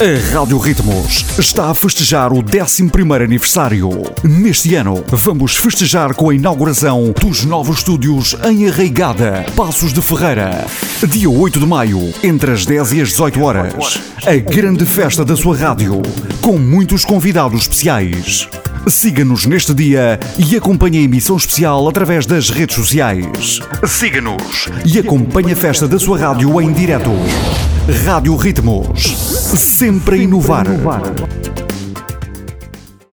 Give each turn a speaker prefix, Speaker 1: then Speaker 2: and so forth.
Speaker 1: A Rádio Ritmos está a festejar o 11 aniversário. Neste ano, vamos festejar com a inauguração dos novos estúdios em Arraigada, Passos de Ferreira. Dia 8 de maio, entre as 10 e as 18 horas. A grande festa da sua rádio, com muitos convidados especiais. Siga-nos neste dia e acompanhe a emissão especial através das redes sociais. Siga-nos e acompanhe a festa da sua rádio em direto. Rádio Ritmos. Sempre a inovar.